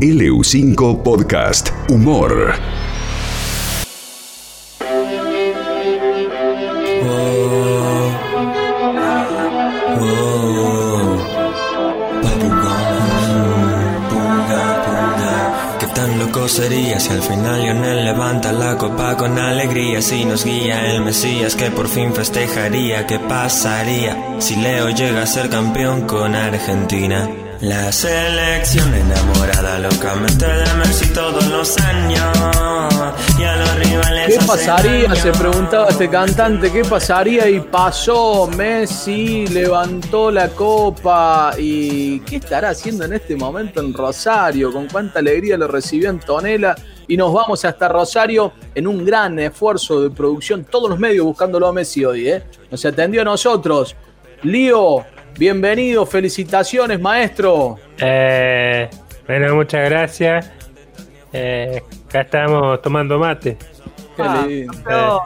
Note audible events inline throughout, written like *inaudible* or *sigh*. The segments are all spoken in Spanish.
LU5 Podcast Humor. Sería si al final Lionel levanta la copa con alegría Si nos guía el Mesías que por fin festejaría ¿Qué pasaría si Leo llega a ser campeón con Argentina? La selección enamorada locamente de Messi todos los años Y a los rivales ¿Qué pasaría? Se preguntaba este cantante, ¿qué pasaría? Y pasó, Messi levantó la copa. ¿Y qué estará haciendo en este momento en Rosario? Con cuánta alegría lo recibió Antonella. Y nos vamos hasta Rosario en un gran esfuerzo de producción. Todos los medios buscándolo a Messi hoy, ¿eh? Nos atendió a nosotros. Lío, bienvenido, felicitaciones, maestro. Eh, bueno, muchas gracias. Eh, acá estamos tomando mate. Qué Ah, lindo. campeón.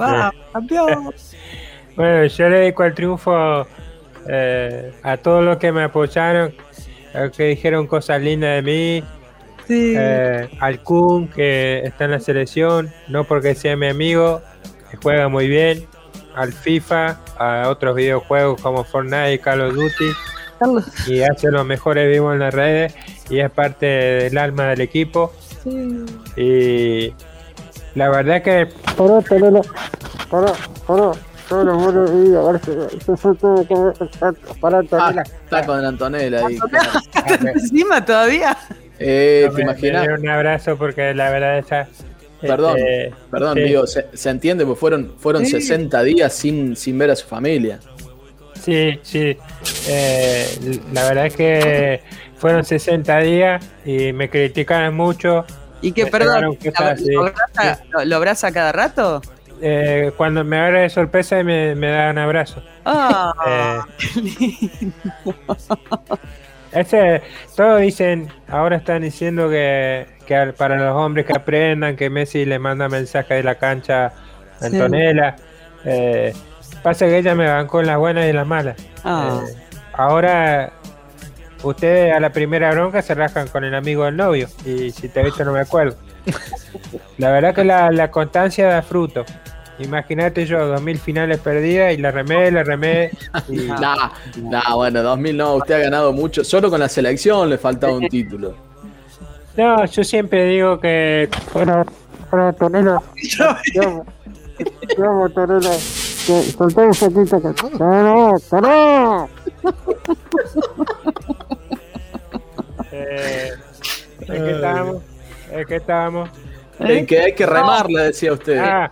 Va, campeón. *laughs* Bueno, yo le dedico el triunfo eh, a todos los que me apoyaron, a los que dijeron cosas lindas de mí, Sí. eh, al Kun, que está en la selección, no porque sea mi amigo, que juega muy bien, al FIFA, a otros videojuegos como Fortnite y Call of Duty, Carlos. y hace los mejores vivos en las redes, y es parte del alma del equipo. Sí. Y la verdad que Pará, Tonela. Pará, pará. Todos los buenos días, a ver si- si fue todo como- Pará, Ah, Tonela. está con Antonella ahí. *laughs* ¿Estás encima todavía? Eh, ¿Te me- imaginas? un abrazo porque la verdad esa Perdón, este, perdón, sí. digo, se, se entiende, porque fueron, fueron Sí. 60 días sin, sin ver a su familia. sí, sí. Eh, la verdad es que fueron 60 días y me criticaron mucho. ¿Y qué, perdón? ¿Lo, abraza, lo- lo abraza cada rato? Eh, cuando me agarra de sorpresa me, me dan abrazo. Ah, Eh, *laughs* qué lindo. Ese, todos dicen, ahora están diciendo que, que para los hombres que aprendan, que Messi le manda mensaje de la cancha a Sí. Antonella. Eh, pasa que ella me bancó en las buenas y en las malas. Eh, ahora ustedes a la primera bronca se rascan con el amigo del novio. Y si te he visto no me acuerdo. La verdad que la, la constancia da fruto. Imagínate yo, 2000 finales perdidas y la remé, la remé. Y, *laughs* Nah, nah, bueno, 2000 no, usted ha ganado mucho. Solo con la selección le faltaba un título. no, yo siempre digo que amo. Te amo, Tonela. Que- Soltá un poquito que. ¡Pará, *laughs* pará! Eh, ¿En qué estábamos? ¿En qué estábamos? En que hay que remarla, decía usted. Ah,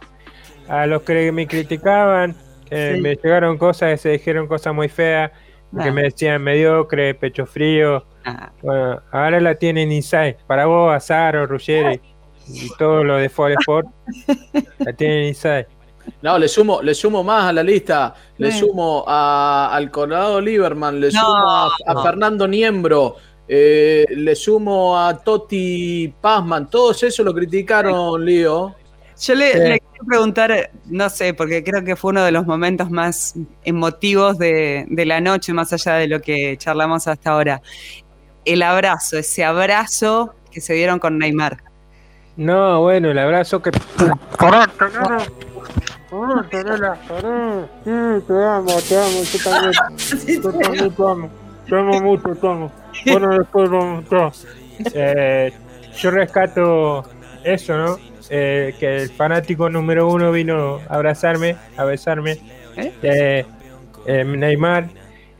a los que me criticaban, eh, Sí. me llegaron cosas que se dijeron cosas muy feas, que me decían mediocre, pecho frío. Ah, Bueno, ahora la tienen Inside. Para vos, Azaro, Ruggeri y todo lo de Ford Sport, la tienen Inside. No, le sumo, le sumo más a la lista. Le sumo a- al Colorado Lieberman, le No, sumo a, a no. Fernando Niembro, eh, le sumo a Toti Pazman. Todos eso lo criticaron, Lío. Yo le, Sí. le quiero preguntar, no sé, porque creo que fue uno de los momentos más emotivos de, de la noche, más allá de lo que charlamos hasta ahora. El abrazo, ese abrazo que se dieron con Neymar. No, bueno, el abrazo que. Pará, Tonela. Pará. Sí, te amo, te amo. Yo también. *laughs* Yo también te amo. Te amo mucho, te amo. Bueno, después vamos todos. *laughs* Eh, yo rescato eso, ¿no? Eh, que el fanático número uno vino a abrazarme, a besarme. ¿Eh? Eh, eh, Neymar,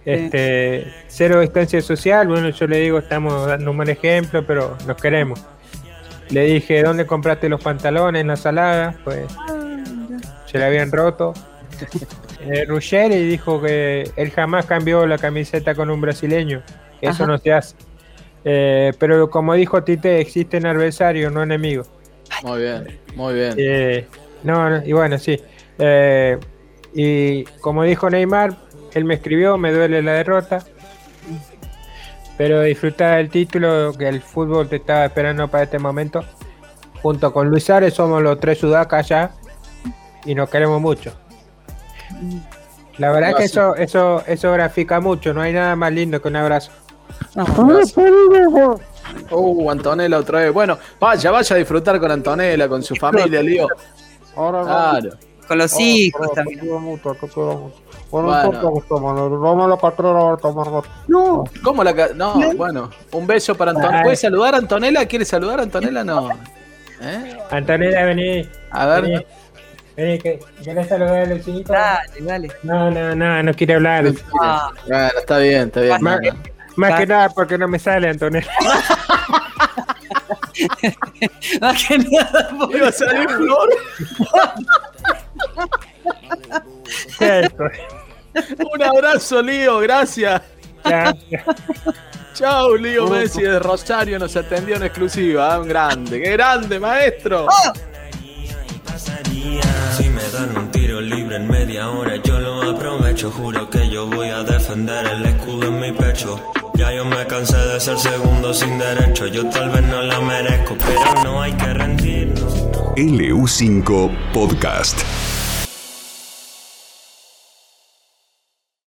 este, cero distancia social. Bueno, yo le digo, estamos dando un buen ejemplo, pero nos queremos. Le dije, ¿dónde compraste los pantalones en la salada? Pues se le habían roto. *laughs* Eh, Ruggeri dijo que él jamás cambió la camiseta con un brasileño. que Eso no se hace. Eh, pero como dijo Tite, existen adversarios, no enemigos. Muy bien, muy bien. Eh, no, no, y bueno, sí. Eh, y como dijo Neymar, él me escribió, me duele la derrota. Pero disfrutar del título, que el fútbol te estaba esperando para este momento. Junto con Luis Ares somos los tres sudacas ya y nos queremos mucho. La verdad es que eso, eso, eso grafica mucho, no hay nada más lindo que un abrazo. Pará, Tonela. Uh, Antonella otra vez. Bueno, vaya, vaya a disfrutar con Antonella, con su familia, Lío. Ahora Claro. Con los Ahora, hijos ahora, también. mucho. Bueno, Gustavo, vamos a la patrona ahora a tomar. No, ¿cómo la ca- No, bueno, un beso para Antonella. Ay. ¿Puede saludar a Antonella? ¿Quiere saludar a Antonella? No. ¿Eh? Antonella, vení. A ver. Vení, vení, que ¿querés saludar a los chinitos? Dale, dale. No, no, no, no quiere hablar. Ah, Bueno, está bien, está bien. Más, que nada porque no me sale, Antonella. *laughs* más que nada, por- Iba a salir flor. Un abrazo, Lío, gracias. Ya, Chau, Lío Messi de Rosario nos atendió en exclusiva. ¿eh? Un grande, qué grande, maestro. Si me dan un tiro libre en media hora, yo lo aprovecho. Juro que yo voy a defender el escudo en mi pecho. Ya yo me cansé de ser segundo sin derecho. Yo tal vez no la merezco, pero no hay que rendirnos. LU5 Podcast.